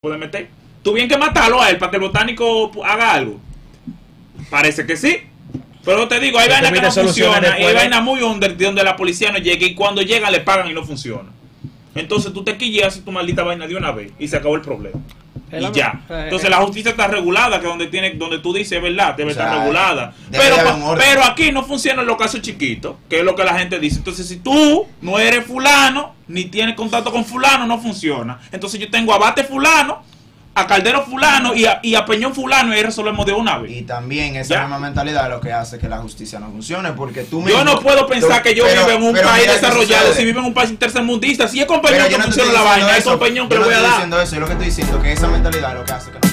puede meter. Tú bien que matarlo a él para que el botánico haga algo. Parece que sí. Pero te digo, hay vainas que no funcionan. Y hay de- vainas muy under donde la policía no llega y cuando llega le pagan y no funciona. Entonces tú te quillas tu maldita vaina de una vez y se acabó el problema. Y la- ya. Entonces eh. la justicia está regulada, que donde tiene, donde tú dices es verdad, debe O sea, estar regulada. debe Pero, pero aquí no funcionan los casos chiquitos, que es lo que la gente dice. Entonces, si tú no eres fulano, ni tienes contacto con fulano, no funciona. Entonces yo tengo a Bate fulano, a Caldero fulano y a, y a Peñón fulano y ahí resolvemos de una vez. Y también esa Ya. misma mentalidad es lo que hace que la justicia no funcione, porque tú Yo mismo- no puedo pensar tú- que yo pero- vivo en un país desarrollado, si vivo en un país tercermundista, si es con Peñón que yo no funciona estoy la vaina, diciendo es con eso, Peñón que yo le no voy a estoy dar. diciendo eso, yo lo que estoy diciendo que esa mentalidad es lo que hace que no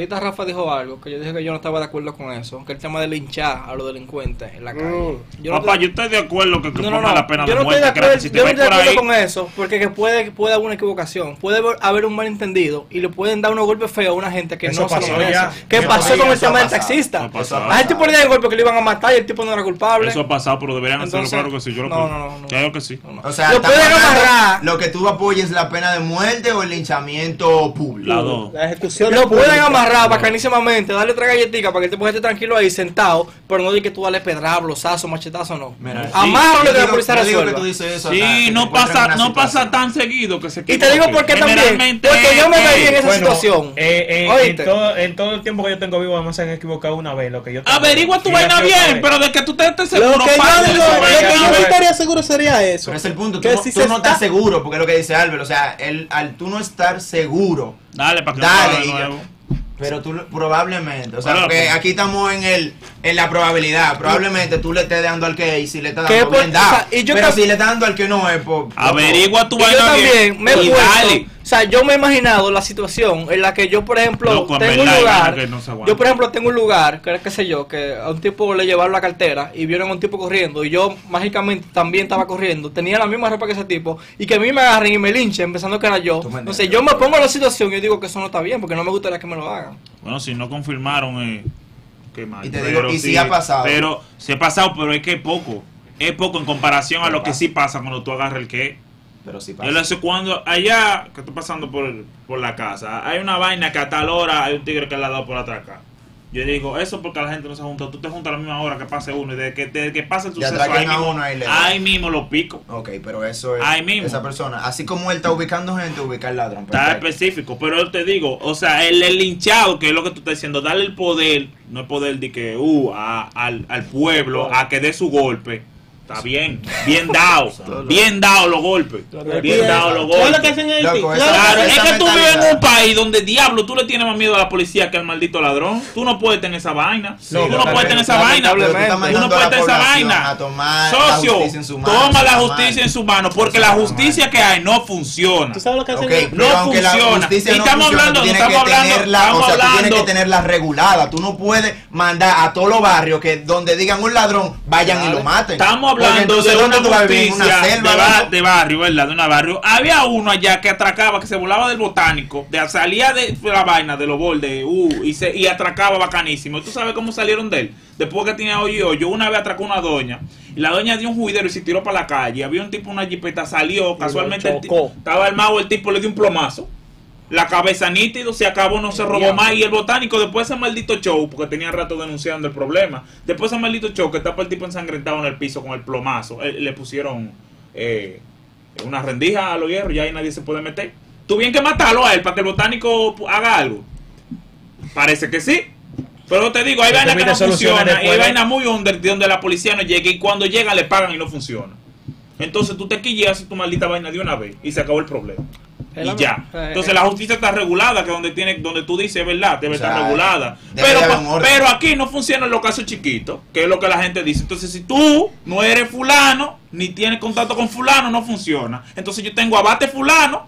Ahorita Rafa dijo algo que yo dije que yo no estaba de acuerdo con eso, que el tema de linchar a los delincuentes en la calle. Mm. Yo no Papá, estoy- yo estoy de acuerdo que, que no, no, ponga no, la pena yo de no estoy de muerte, que la- acuerdo, si te yo no estoy de acuerdo ahí, con eso, porque que puede, puede haber una equivocación, puede haber un malentendido y le pueden dar unos golpes feos a una gente que Eso no se lo pasó merece. ya. ¿Qué Eso pasó pasó, con el tema del taxista? La gente ponía el golpe que le iban a matar y el tipo no era culpable. Eso ha pasado, pero deberían hacerlo, Entonces, claro que sí. Yo lo no, creo. no, no, no. Claro que sí. No, no. O sea, lo pueden amarrar, Lo que tú apoyes la pena de muerte o el linchamiento público. La ejecución lo es pueden pública. Amarrar bacanísimamente, darle otra galletita para que el tipo esté tranquilo ahí sentado, pero no de que tú dale pedrado, blosazo, machetazo, no. Mira, sí, Amárralo yo que la policía que resuelva. tú dices eso hasta Sí, que no te pasa, no pasa tan seguido que se Y te digo por qué también, porque yo me veía en esa Bueno, situación. eh, eh, en, todo, en todo el tiempo que yo tengo vivo, además se han equivocado una vez. Lo que yo. Averigua tu vaina bien, pero de que tú te estés seguro, Lo que yo, digo- lo que yo no estaría seguro sería eso. Pero es el punto, tú, Que no, si tú no estás seguro, porque es lo que dice Albert, o sea, el, al tú no estar seguro, Dale, para que lo dale, haga pero tú probablemente, o sea, porque pues- aquí estamos en el en la probabilidad, probablemente tú le estés dando al que y si le estás dando por- bien dado, o sea, y yo pero si le estás dando al que no es, pues, Averigua tu yo vaina bien. también me he y puesto, dale. o sea, yo me he imaginado la situación en la que yo, por ejemplo, Loco, tengo un verdad, lugar, no yo por ejemplo tengo un lugar, que qué sé yo, que a un tipo le llevaron la cartera y vieron a un tipo corriendo y yo mágicamente también estaba corriendo, tenía la misma ropa que ese tipo y que a mí me agarren y me linchen pensando que era yo. Entonces yo me pongo en la situación y yo digo que eso no está bien porque no me gustaría que me lo hagan. Bueno, si no confirmaron, eh, qué mal. Y te digo, y sí ha pasado. Pero sí ha pasado, pero es que es poco. Es poco en comparación a Pero lo que sí pasa cuando tú agarras el que. Pero sí Yo pasa. cuando allá que estoy pasando por, por la casa, hay una vaina que a tal hora hay un tigre que le ha dado por atrás acá. Yo digo, eso porque la gente no se junta. Tú te juntas a la misma hora que pase uno y desde que, desde que pase el suceso, ahí a mismo, uno, ahí le- ahí mismo lo pico. Ok, pero eso es Ahí mismo. esa persona, así como él está ubicando gente, ubicar ladrón. Está perfecto. específico, pero yo te digo, o sea, el, el linchado, que es lo que tú estás diciendo, darle el poder, no el poder de que, uh, a- al, al pueblo, a que dé su golpe. Está bien, bien dado, bien dado los golpes, bien dado los ¿Sabes lo que golpes. hacen en Haití? Loco, ¿Sabes esa- lo que Claro, es que tú vives en un país donde diablo tú le tienes más miedo a la policía que al maldito ladrón. Tú no puedes tener esa vaina. Tú no puedes tener esa vaina. Pero tú estás no mandando puedes la tener esa población vaina. A tomar la Socio, justicia en su mano. toma la justicia en su mano porque la justicia que hay no funciona. ¿Tú sabes lo que hacen? Ok, en- pero No aunque la funciona. justicia Y no estamos funciona, hablando- tú tienes estamos que hablando- tenerla, estamos sea, tú tienes hablando- que tenerla regulada. Tú no puedes mandar a todos los barrios que donde digan un ladrón, vayan y lo maten. Estamos hablando de ¿dónde una justicia selva, de, ba- loco? de barrio, ¿verdad? De una barrio. Había uno allá que atracaba, que se volaba del botánico, de salía de la vaina, de los bordes, uh, y, se, y atracaba bacanísimo. ¿Y tú sabes cómo salieron de él? Después que tenía hoyo y hoyo, una vez atracó una doña, y la doña dio un juidero y se tiró para la calle. Había un tipo, una jipeta, salió, casualmente estaba armado, el tipo le dio un plomazo. La cabeza nítido, se acabó, no se robó más. Y el botánico, después de ese maldito show, porque tenía rato denunciando el problema, después de ese maldito show que estaba el tipo ensangrentado en el piso con el plomazo, eh, le pusieron eh, una rendija a los hierros, ya ahí nadie se puede meter. Tú bien que matarlo a él para que el botánico haga algo. Parece que sí. Pero te digo, hay vainas que no después hay vainas muy under donde la policía no llega y cuando llega le pagan y no funciona. Entonces tú te quillas haces tu maldita vaina de una vez y se acabó el problema. Y ya. Entonces la justicia está regulada, que donde tiene, donde tú dices es verdad, debe O sea, estar regulada. debe Pero, pero aquí no funcionan los casos chiquitos, que es lo que la gente dice. Entonces si tú no eres fulano, ni tienes contacto con fulano, no funciona. Entonces yo tengo a Bate fulano,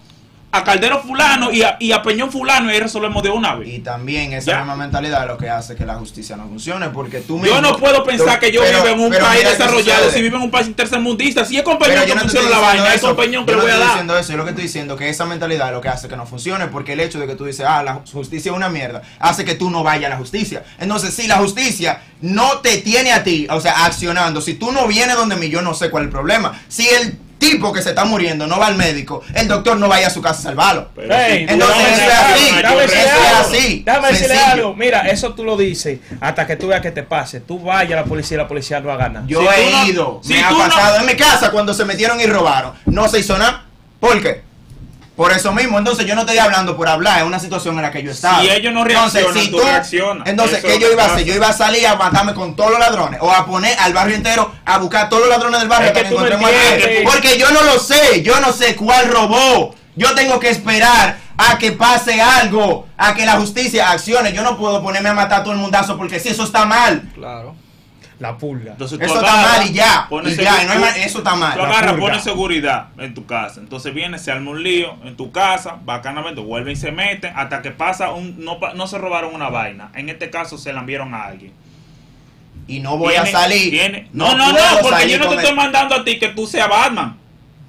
a Caldero fulano y a, y a Peñón fulano y ahí resolvemos de una vez. Y también esa Ya. misma mentalidad es lo que hace que la justicia no funcione, porque tú Yo mismo- no puedo pensar tú- que yo pero- vivo en un país desarrollado si vivo en un país tercermundista. Si es con Peñón yo que no funciona la vaina, es eso. con Peñón que Yo le no voy a estoy dar. diciendo eso, yo lo que estoy diciendo que esa mentalidad es lo que hace que no funcione, porque el hecho de que tú dices, ah, la justicia es una mierda, hace que tú no vayas a la justicia. Entonces, si la justicia no te tiene a ti, o sea, accionando, si tú no vienes donde mí, yo no sé cuál es el problema. Si el tipo que se está muriendo no va al médico, el doctor no vaya a su casa a salvarlo. Entonces eso es así, decirle eso es algo. así, Déjame decirle algo. Mira, eso tú lo dices hasta que tú veas que te pase. Tú vayas a la policía y la policía no haga nada. Yo Si he no- ido, si me ha no- pasado en mi casa cuando se metieron y robaron. No se hizo nada. ¿Por qué? Por eso mismo, entonces yo no estoy hablando por hablar, es una situación en la que yo estaba. Si ellos no reaccionan, tú reaccionas. Entonces, Eso ¿qué yo iba a hacer? pasa. Yo iba a salir a matarme con todos los ladrones o a poner al barrio entero a buscar a todos los ladrones del barrio Es que que tú encontremos a. Porque yo no lo sé, yo no sé cuál robó. Yo tengo que esperar a que pase algo, a que la justicia accione. Yo no puedo ponerme a matar a todo el mundazo porque si eso está mal. Claro. La pulga. Entonces Eso está mal y ya, pones y ya, seguro- y no hay eso está mal. Tú La agarras, pones seguridad en tu casa. Entonces viene, se arma un lío en tu casa, bacanamente, vuelven y se meten hasta que pasa un. No, pa- no se robaron una vaina. En este caso se la enviaron a alguien. Y no voy a salir. tiene- No, no, no, porque yo no te estoy el- mandando a ti que tú seas Batman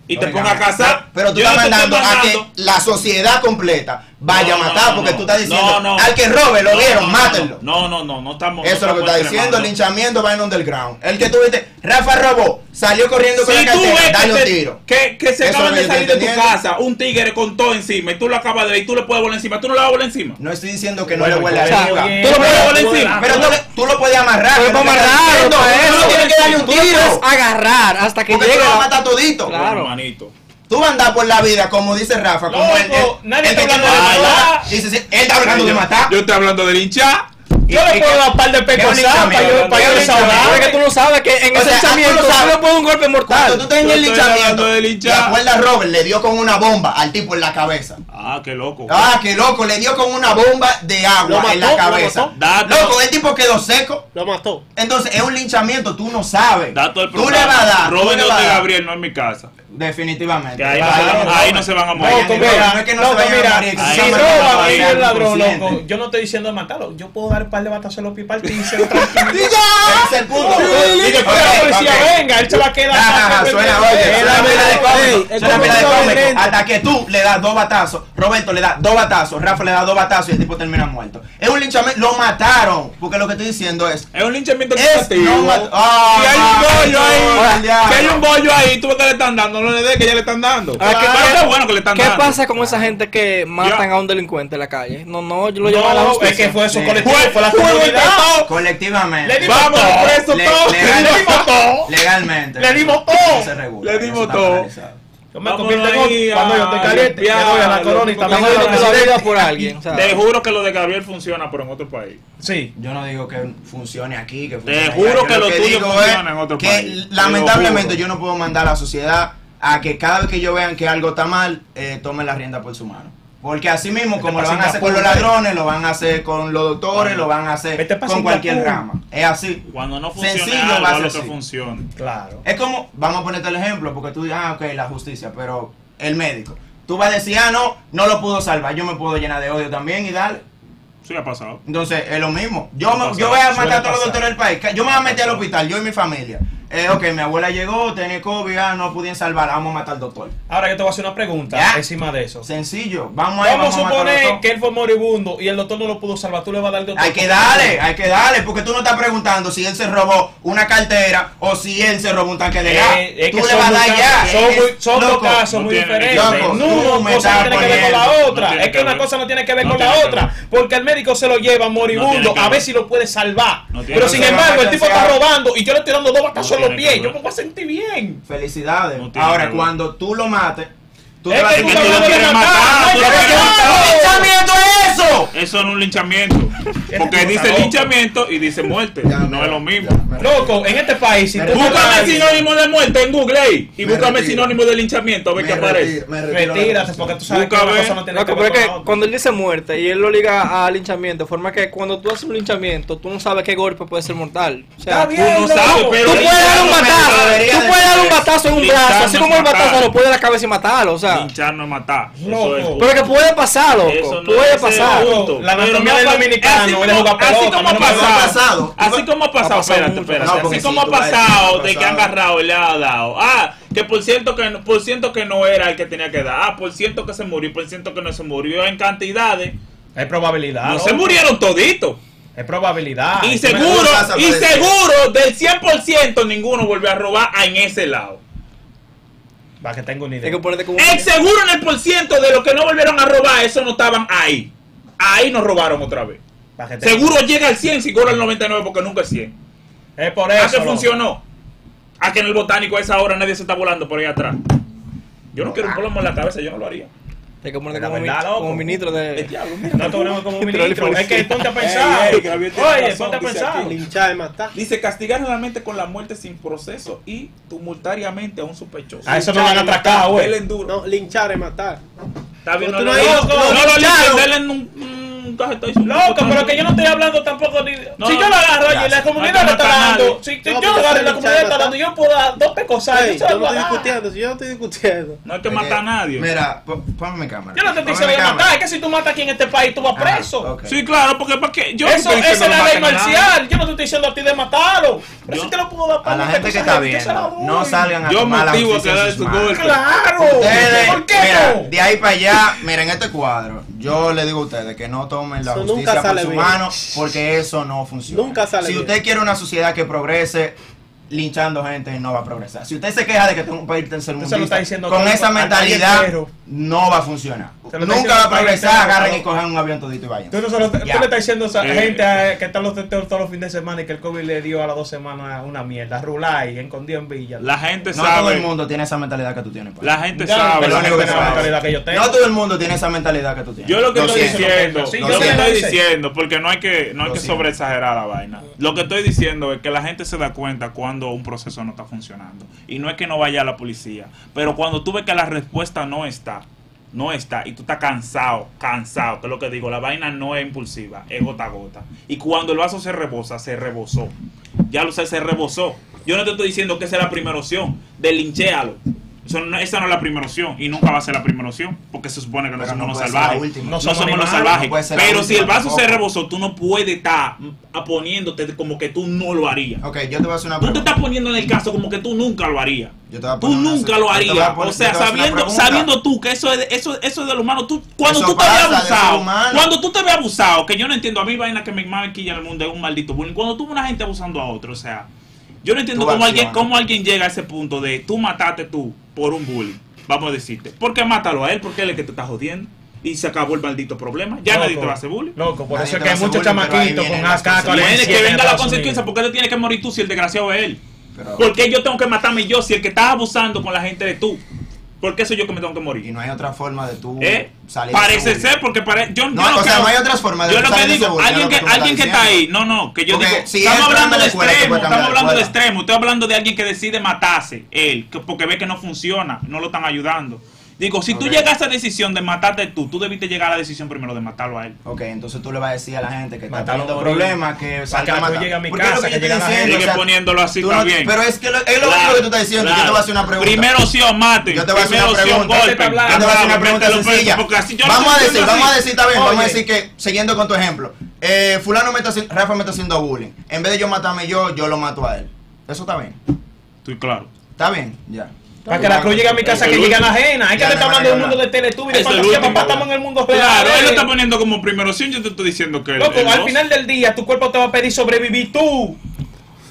y te pongas a casar. Pero tú Yo estás no estoy mandando a que mandando- la sociedad completa vaya No, a matar no, porque no. tú estás diciendo No, no. al que robe lo No, vieron, no, mátenlo. No, no, no, no estamos. Eso es no lo que está diciendo, el linchamiento va en underground. El que tú viste, Rafa robó, salió corriendo con Si la tú cartera, dale un que, te- tiro. que, que se acaban de lo salir de tu casa, un tigre con todo encima y tú lo acabas de ver y tú le puedes volar encima, tú no le vas a volar encima. No estoy diciendo que no le huele a tú Tú lo puedes volar encima. Pero tú, tú lo puedes amarrar. Pero que no para te estás amarrarlo, diciendo, para Tú no tienes que darle un Tú lo puedes tiro. agarrar hasta que Porque tú llegue lo vas a matar todito. Claro. Bueno, manito. Tú vas a andar por la vida, como dice Rafa, como Loco, el, el, nadie el está que hablando tiene de la matar. bola, Dice, sí, él está hablando de matar. Yo estoy hablando de hinchar. Yo le puedo que- dar un par de que pecos para yo, para que yo un desahogar. Porque tú no sabes que en ese ah, linchamiento tú le pones un golpe Cuando mortal. tú estás en el linchamiento, ¿te acuerdas Robert? Le dio con una bomba al tipo en la cabeza. Ah, qué loco. Ah, qué loco, le dio con una bomba de agua en la cabeza. Loco, el tipo quedó seco. Lo mató. Entonces es un linchamiento, tú no sabes. Dato del tú le vas a dar. Robert a de. Gabriel no en mi casa. Definitivamente. Que ahí, no, se van, no, ahí no. no se van a No, morir. no, mira, no es que no loco, se vayan a mira, morir, que si se vayan a el ladrón, loco, yo no estoy diciendo matarlo, yo puedo dar par de batazos en los pies partírselo tranquilo. Ese es el punto. Y después que la policía venga, él se va a quedar. Ajá, suena, oye, suena la pila de cómico. Hasta que tú le das dos batazos, Roberto le da dos batazos, Rafa le da dos batazos y el tipo termina muerto. Es un linchamiento, lo mataron, porque lo que estoy diciendo es, Es un linchamiento Ah, si hay un bollo ahí, si hay un bollo ahí, tú ves que le están dando, no le des que ya le están dando. ¿qué- qué- qué bueno que le están ¿Qué dando. pasa con esa gente que matan a un delincuente en la calle? No, no, yo lo llevo a la justicia. es que fue Sí. colectivo, fue la comunidad. colectivamente, Le dimos Vamos todo. preso Le- todos. legal- Le dimos todo. legalmente. Le dimos todo. eso se regula, Le dimos todo. Yo me convierto en. Cuando yo estoy a caliente, me a la lo corona y también vida por alguien. Te juro que lo de Gabriel funciona, pero en otro país. Sí. Yo no digo que funcione aquí, que Te funcione juro Yo que lo tuyo digo funciona es en otro que país. Te lamentablemente lo yo no puedo mandar a la sociedad a que cada vez que ellos vean que algo está mal, eh, tomen la rienda por su mano. Porque así mismo, como lo van a hacer con los ladrones, lo van a hacer con los doctores, lo van a hacer con cualquier rama. Es así. Cuando no funciona Sencillo algo, va a ser lo que así. funcione. Claro. Es como, vamos a ponerte el ejemplo, porque tú dices, ah, ok, la justicia, pero el médico. Tú vas a decir, ah, no, no lo pudo salvar, yo me puedo llenar de odio también y darle. Sí ha pasado. Entonces, es lo mismo. Yo, me- yo voy a matar a todos los doctores del país. Yo me voy a meter al hospital, yo y mi familia. Eh, ok, mi abuela llegó, tenía COVID, ah, no pudieron salvar, vamos a matar al doctor. Ahora yo te voy a hacer una pregunta Ya. encima de eso. Sencillo, vamos a Vamos a matar al suponer doctor. que él fue moribundo y el doctor no lo pudo salvar. Tú le vas a dar el doctor. Hay que darle, hay que darle, porque tú no estás preguntando si él se robó una cartera o si él se robó un tanque de gas. Eh, tú le vas a dar ya. Son, Es- muy- son dos casos no muy tiene- diferentes. Loco, no, una cosa no tiene que ver con la otra. no es que que una ver. cosa no tiene que ver No con la otra. Porque el médico se lo lleva moribundo a ver si lo puede salvar. Pero sin embargo, el tipo está robando y yo le estoy dando dos batazos los pies. Yo me voy a sentir bien. Felicidades. No Ahora, cuando tú lo mates, tú Es que tú lo quieres matar, tú lo que quieres matar. matar. ¿Qué linchamiento es eso? Eso no es un linchamiento. Porque tipo dice loco. linchamiento y dice muerte. Ya, no es lo mismo. ya. Loco, en este país, si Búscame sinónimo de muerte en Google ahí. Y Me búscame sinónimo de linchamiento a ver qué aparece. Retírate, porque tú sabes que Busca una cosa no tiene Loco, que ver que otra. cuando él dice muerte y él lo liga a linchamiento, de forma que cuando tú haces un linchamiento, tú no sabes qué golpe puede ser mortal. O sea, Está tú bien, no sabes, pero- Tú puedes dar un batazo en un brazo, así como el batazo lo puede la cabeza y matarlo. O sea. Linchar no matar. Loco. Eso es Pero que puede pasar, loco. Eso no puede pasar. la anatomía del dominicano así como- Así ha pasado. Así como ha pasado, espérate, espérate. Así sí, como ha pasado de que han agarrado y le ha dado. Ah, que por cierto que, no- por ciento que no era el que tenía que dar. Ah, por ciento que se murió, por ciento que no se murió en cantidades. Es probabilidad. No se murieron toditos. Es probabilidad. Y seguro, y seguro del 100% ninguno volvió a robar en ese lado. Para que tenga una idea. que ponerte como. El seguro en el por ciento de los que no volvieron a robar, eso no estaban ahí. Ahí nos robaron otra vez. Que Seguro llega al 100, seguro al 99 porque nunca es 100. Es por ¿A eso. qué loco. funcionó? A que en el botánico a esa hora nadie se está volando por ahí atrás. Yo no quiero un plomo en la cabeza, yo no lo haría. Que como, verdad, mi- loco. como ministro El de. diablo, mira. No te ponemos como ministro. Es que ponte a pensar. Oye, razón, ponte a pensar. Linchar matar. Dice castigar realmente con la muerte sin proceso y tumultariamente a un sospechoso. A eso no lo han atracado, güey. No, linchar es matar. Está bien, no, no, no no, has- no, no, no, no, no, lincharon. Loco, pero que yo no estoy hablando tampoco ni. No, si yo lo agarro ya, y la comunidad le está a dando. Si, si No, yo lo agarro y la comunidad le está dando, yo puedo dar dos pecosas. Ey, yo no estoy discutiendo, si yo no estoy discutiendo. No hay que matar a nadie. Mira, po- ponme cámara. Yo no te estoy diciendo cámara. matar, es que si tú matas aquí en este país, tú vas Ajá, preso. Sí, claro, porque para qué. Yo Eso, es la ley a marcial. Yo no te estoy diciendo a ti de matarlo. Pero si te lo puedo dar A la gente que está la viendo, no salgan a Yo la motivo a que su golpe. Claro. ¿Por qué no? de ahí para allá, miren este cuadro. Yo le digo a ustedes que no tomen la Eso justicia por su bien. mano porque eso no funciona. Nunca sale Si bien. usted quiere una sociedad que progrese, linchando gente no va a progresar. Si usted se queja de que tengo un país tercermundista, con esa al- al mentalidad no va a funcionar. Nunca va a progresar, agarren y cojan un avión todito y vayan. Tú, le estás diciendo a esa Eh. gente eh, que están los teteos todos los fines de semana y que el COVID le dio a las dos semanas una mierda. Rulay, escondido en Villa. La gente No todo el sabe. mundo tiene esa mentalidad que tú tienes. pa. La gente sabe. sabe. No todo el mundo tiene esa mentalidad que tú tienes. Yo lo que estoy diciendo, yo que estoy diciendo, porque no hay que, no hay que sobreexagerar la vaina. Lo que estoy diciendo es que la gente se da cuenta cuando un proceso no está funcionando. Y no es que no vaya a la policía, pero cuando tú ves que la respuesta no está, no está, y tú estás cansado, cansado, que es lo que digo, la vaina no es impulsiva, es gota a gota. Y cuando el vaso se rebosa, se rebosó. Ya lo sé, se rebosó. Yo no te estoy diciendo que esa es la primera opción, delinchealo. Eso no- esa no es la primera opción y nunca va a ser la primera opción porque se supone que no Pero somos los salvajes. No, No somos, los salvajes. pero si el vaso se rebosó, tú no puedes estar poniéndote como que tú no lo harías. Ok, yo te voy a hacer una Tú te pregunta. estás poniendo en el caso como que tú nunca lo harías. Yo te voy a Tú poner una- nunca lo harías. poner- O sea, sabiendo, pregunta. sabiendo tú que eso es, de- eso, eso es de lo humano. Tú, cuando Eso tú te ser abusado, cuando tú te ves abusado, que yo no entiendo, a mí vaina que me más quilla en el mundo es un maldito bullying. Cuando tú ves una gente abusando a otro, o sea, yo no entiendo Tú cómo alguien, cómo alguien llega a ese punto de tú mataste tú por un bullying. Vamos a decirte. ¿Por qué mátalo a él? Porque él es el que te está jodiendo. Y se acabó el maldito problema. Ya nadie te va a hacer bullying. Loco, por Nadie eso es que hay muchos chamaquitos con AK. Tiene 47 que en venga la consecuencia. Unidos. ¿Por qué te tienes que morir tú si el desgraciado es él? Pero- ¿Por qué yo tengo que matarme yo si el que está abusando con la gente de tú? ¿Por qué soy yo que me tengo que Y morir? no hay otra forma de tú ¿Eh? salir Parece ser porque pare... yo, No, yo no o sea, no hay otras formas de Yo lo que digo, alguien que, alguien está ahí, no, no, que yo Porque digo, si estamos hablando de escuela, extremo, cambiar estamos hablando de escuela. extremo, estoy hablando de alguien que decide matarse, él, que- porque ve que no funciona, no lo están ayudando. Digo, si tú Ok. llegas a esa decisión de matarte tú, tú debiste llegar a la decisión primero de matarlo a él. Ok, entonces tú le vas a decir a la gente que está teniendo morir. problemas que Para salga que a tú matar. llegues a mi casa, que diciendo, Sigue o sea, poniéndolo así tú no- también. Pero es que lo, es lo Claro, único que tú estás diciendo. Yo te claro. voy a hacer una pregunta. Primera opción, mate. Yo te voy a hacer una pregunta. golpe. Yo te voy a hacer una pregunta sencilla. porque así yo lo Vamos a decir, vamos a decir, está bien, vamos a decir que, siguiendo con tu ejemplo, eh, fulano me está haciendo, Rafa me está haciendo bullying. En vez de yo matarme yo, yo lo mato a él. Eso está bien. Estoy claro. Está bien, ya. Para que la cruz llegue a mi casa, que llegue a la ajena. Hay que hay hablando de un nada. mundo de Teletubbies, de fantasía, papá, estamos en el mundo real. Claro, él lo está poniendo como primera opción, yo te estoy diciendo que Loco, al final del día, tu cuerpo te va a pedir sobrevivir tú.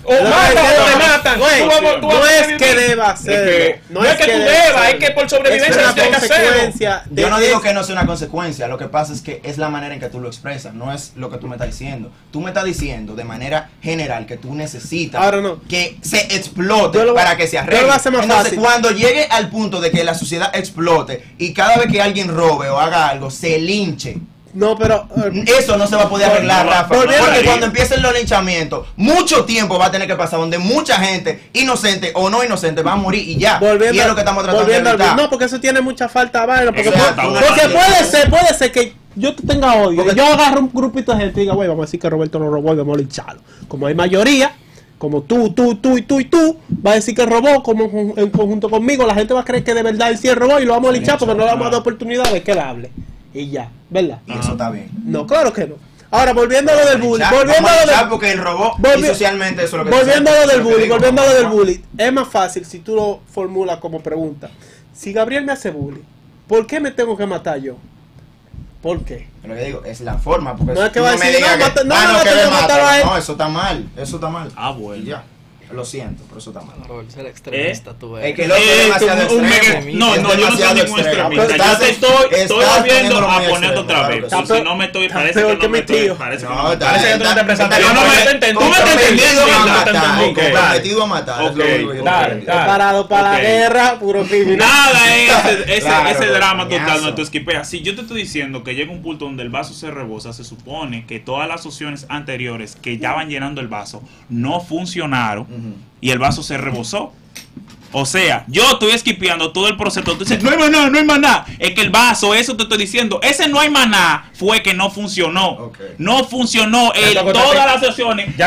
O No, matan es que o te no, matan. güey, Tú vas- tú vas no a es que deba hacerlo. no es que tú deba debas, es que por sobrevivencia Es una tienes que hacerlo. consecuencia Yo no digo que no sea una consecuencia, lo que pasa es que es la manera en que tú lo expresas, no es lo que tú me estás diciendo. Tú me estás diciendo de manera general que tú necesitas que se explote lo- para que se arregle. lo Entonces, fácil. cuando llegue al punto de que la sociedad explote y cada vez que alguien robe o haga algo se linche, No, pero. eh, eso no se va a poder arreglar, Rafa. Porque cuando empiecen los linchamientos, mucho tiempo va a tener que pasar donde mucha gente, inocente o no inocente, va a morir y ya. volviendo, y es lo que estamos tratando de evitar. No, porque eso tiene mucha falta de vaina. Porque, puede- porque ser, puede ser que yo te tenga odio. Porque- yo agarro un grupito de gente y diga, güey, vamos a decir que Roberto lo robó y vamos a lincharlo. Como hay mayoría, como tú, tú, tú y tú y tú, va a decir que robó como en conjunto conmigo, la gente va a creer que de verdad él sí robó y lo vamos a linchar porque no le vamos a dar oportunidad de que él hable. Y ya, ¿verdad? Y eso está bien. No, claro que no. Ahora, volviendo a lo del bullying, volviendo a lo del porque robó Volvi- y socialmente eso es lo que Volviendo a lo del bullying, volviendo a lo del bullying, es más fácil si tú lo formulas como pregunta. Si Gabriel me hace bullying, ¿por qué me tengo que matar yo? ¿Por qué? Lo que digo, es la forma, porque No si es que va a me decir, digas no, no, ah, no, no, no, eso está mal, eso está mal. Ah, bueno. Y ya, lo siento, pero eso está mal. Por ser extremista, tú Es que es Eh, demasiado un extremo. mega- no, no, yo no soy ningún extremista. Estás- Yo te estoy, estoy volviendo a extremo, otra claro vez. que. Está si no me estoy, parece peor que que no me tío. parece que No, no me está- Parece que tú no te presentaste. Yo no me- te entendí. tú me te entendí, te comprometido a matar. que dale, te. Preparado para la guerra, puro criminal. Nada es ese, Claro, drama total donde tú esquipeas. Si yo te estoy diciendo que llega un punto donde el vaso se rebosa, se supone que todas las opciones anteriores que ya van llenando el vaso no funcionaron Y el vaso se rebosó. O sea, yo estoy esquipeando todo el proceso. Tú dices, no hay maná, no hay maná. Es que el vaso, eso te estoy diciendo, ese no hay maná fue que no funcionó. No funcionó. El, cuando todas las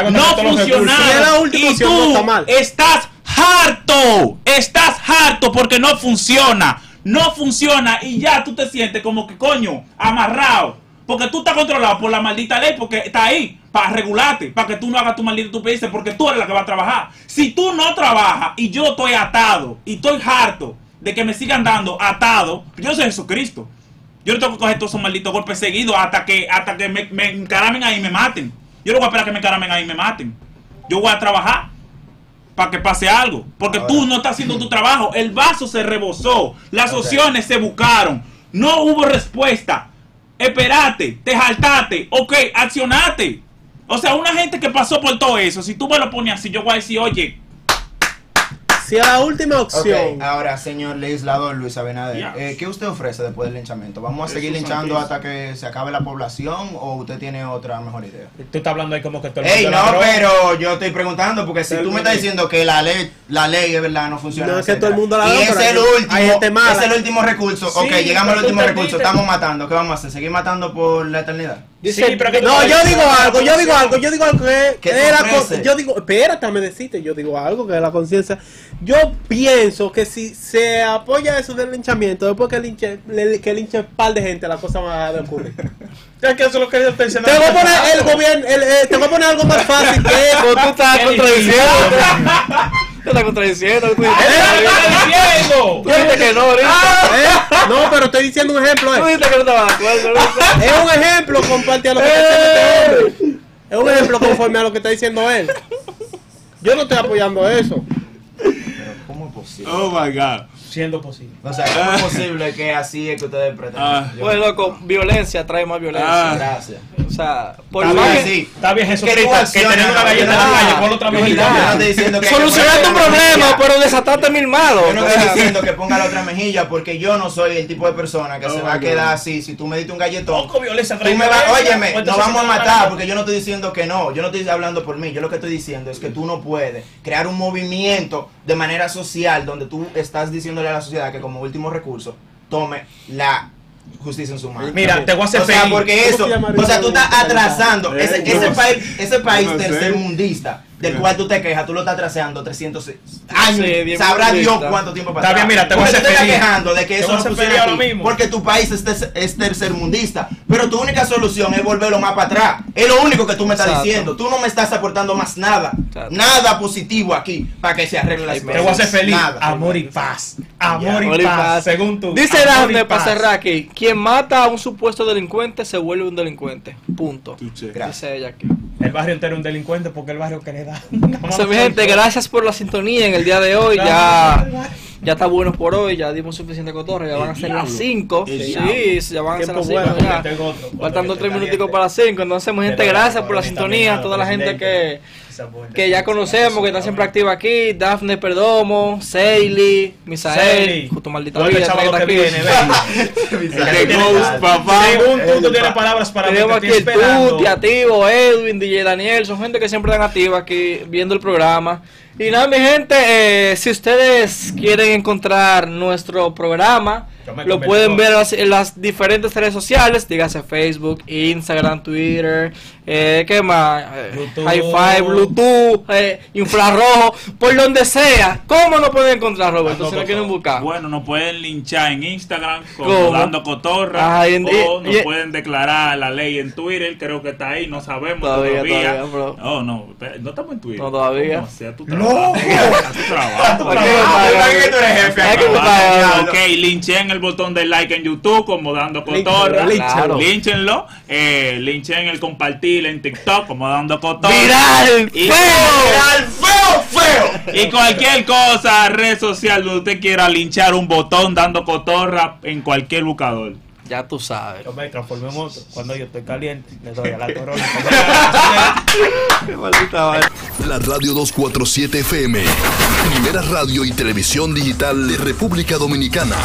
cuando no funcionaron. Y no tú está mal. estás harto. Estás harto porque no funciona. No funciona y ya tú te sientes como que coño, amarrado. Porque tú estás controlado por la maldita ley, porque está ahí para regularte, para que tú no hagas tu maldita estupidez, porque tú eres la que va a trabajar. Si tú no trabajas y yo estoy atado y estoy harto de que me sigan dando atado, yo soy Jesucristo. Yo no tengo que coger todos esos malditos golpes seguidos hasta que, hasta que me, me encaramen ahí y me maten. Yo no voy a esperar que me encaramen ahí y me maten. Yo voy a trabajar para que pase algo. Porque Ahora. tú no estás haciendo tu trabajo. El vaso se rebosó. Las opciones se buscaron. No hubo respuesta. Esperate, te jaltaste. Ok, accionate. O sea, una gente que pasó por todo eso, si tú me lo pones así, yo voy a decir, oye, Si es la última opción. Ahora, señor legislador Luis Abinader, eh, ¿qué usted ofrece después del linchamiento? ¿Vamos a seguir linchando santísimo. hasta que se acabe la población o usted tiene otra mejor idea? Tú estás hablando ahí como que todo el Ey, mundo no, ladrón. pero yo estoy preguntando porque si tú me estás diciendo que la ley, la ley es verdad, no funciona. No, es que todo el mundo la Y da, es el último, es el último recurso. Sí, ok, llegamos al último recurso, estamos matando. ¿Qué vamos a hacer? ¿Seguir matando por la eternidad? Sí, pero que tú No, yo digo algo, yo digo algo, yo digo algo que ¿Qué te es la ofrece? co- yo digo, espérate, me deciste, yo digo algo que es la conciencia. Yo pienso que si se apoya eso del linchamiento, después que linche, le- que linche un par de gente, la cosa va a ocurrir. Es que eso es lo que yo estoy diciendo. te voy a poner el gobierno, el, eh, te voy a poner algo más fácil que eso. tú estás ¿Qué contradiciendo. Te estás contradiciendo. Tú dijiste, ¿Qué estás diciendo? tú dijiste que no, ahorita. ¿Eh? No, pero estoy diciendo un ejemplo. Tú eh. dijiste que no estabas de acuerdo. Es un ejemplo comparte a lo que está diciendo este hombre. Es un ejemplo conforme a lo que está diciendo él. Yo no estoy apoyando eso. Pero, ¿cómo es posible? oh my God. Siendo posible. O sea, ¿cómo es posible que así es que ustedes pretenden? Ah. Yo- Pues loco, violencia trae más violencia. Ah. Gracias. O sea, por Está bien, que- sí. Está bien, Jesucristo, que tenemos una galleta en la calle, ponle otra mejilla. Solucionaste un problema, pero desataste mil malos. Yo no estoy diciendo que ponga la otra mejilla porque yo no soy el tipo de persona que se va a quedar así. Si tú me diste un galletón, óyeme, pues nos vamos a matar porque yo no estoy diciendo que no. Yo no estoy hablando por mí. Yo lo que estoy diciendo es que tú no puedes crear un movimiento de manera social donde tú estás diciéndole a la sociedad que como último recurso tome la justicia en su mano. Mira, te voy a hacer O sea, feliz. porque ¿Cómo eso, o sea, tú estás atrasando Eh, ese, yo ese país, ese país tercermundista del cual tú te quejas, tú lo estás atrasando 300 años. Sí, Sabrá Dios cuánto tiempo Está bien, mira, te voy a Porque hacer tú te estás quejando de que eso no funciona mismo. porque tu país es, ter- es tercermundista, pero tu única solución es volverlo más para atrás. Es lo único que tú me estás Exacto. diciendo. Tú no me estás aportando más nada, Exacto. nada positivo aquí para que se arregle las cosas. Te voy a hacer feliz. Nada. Amor y paz. Amor y Amor paz. paz. Según tú. Dice Dafne para paz. cerrar aquí: quien mata a un supuesto delincuente se vuelve un delincuente. Punto. Gracias. Dice ella aquí. El barrio entero es un delincuente porque el barrio que le da. O sea, mi gente, gracias por la sintonía en el día de hoy. Ya, ya está bueno por hoy. Ya dimos suficiente cotorre. Ya van a ser las 5. El Sí, ya van a ser las Tiempo 5. bueno. Faltando 3 Caliente. minuticos para las 5. Entonces, mi gente, gracias por la sintonía. Toda la gente que. Que ya conocemos, que está siempre activa aquí. Dafne Perdomo, Seili, Misael. Justo maldita Oiga, vida, está que viene, ven. Papá. Según tú, tú El tienes pa- palabras para mí. Tenemos te aquí el. Tuti, Activo, Edwin, DJ Daniel, son gente que siempre están activa aquí viendo el programa. Y nada, mi gente, eh, si ustedes quieren encontrar nuestro programa, Lo pueden en- ver en las, en las diferentes redes sociales, dígase Facebook, Instagram, Twitter, eh, ¿qué más? Bluetooth. Hi-Fi, Bluetooth, eh, infrarrojo, por donde sea. ¿Cómo nos pueden encontrar, Roberto, si lo quieren buscar? Bueno, nos pueden linchar en Instagram como dando cotorra Ay, en- o y- nos y- pueden declarar la ley en Twitter, creo que está ahí, no sabemos Todavía, todavía. todavía, bro. Oh, no, espera, no estamos en Twitter. No, todavía. ¿Cómo? Sea tu No. trabajo. A tu trabajo. ¿Para qué Ah, el botón de like en YouTube como dando cotorra. Línchenlo. Eh, linchen el compartir en TikTok como dando cotorra. ¡Viral! Y- ¡Feo! ¡Al feo, feo! Y cualquier cosa, red social donde usted quiera linchar un botón dando cotorra en cualquier buscador. Ya tú sabes. Yo me transformé en moto. Cuando yo estoy caliente, le doy a la corona. La Radio 247 FM. Primera radio y televisión digital de República Dominicana.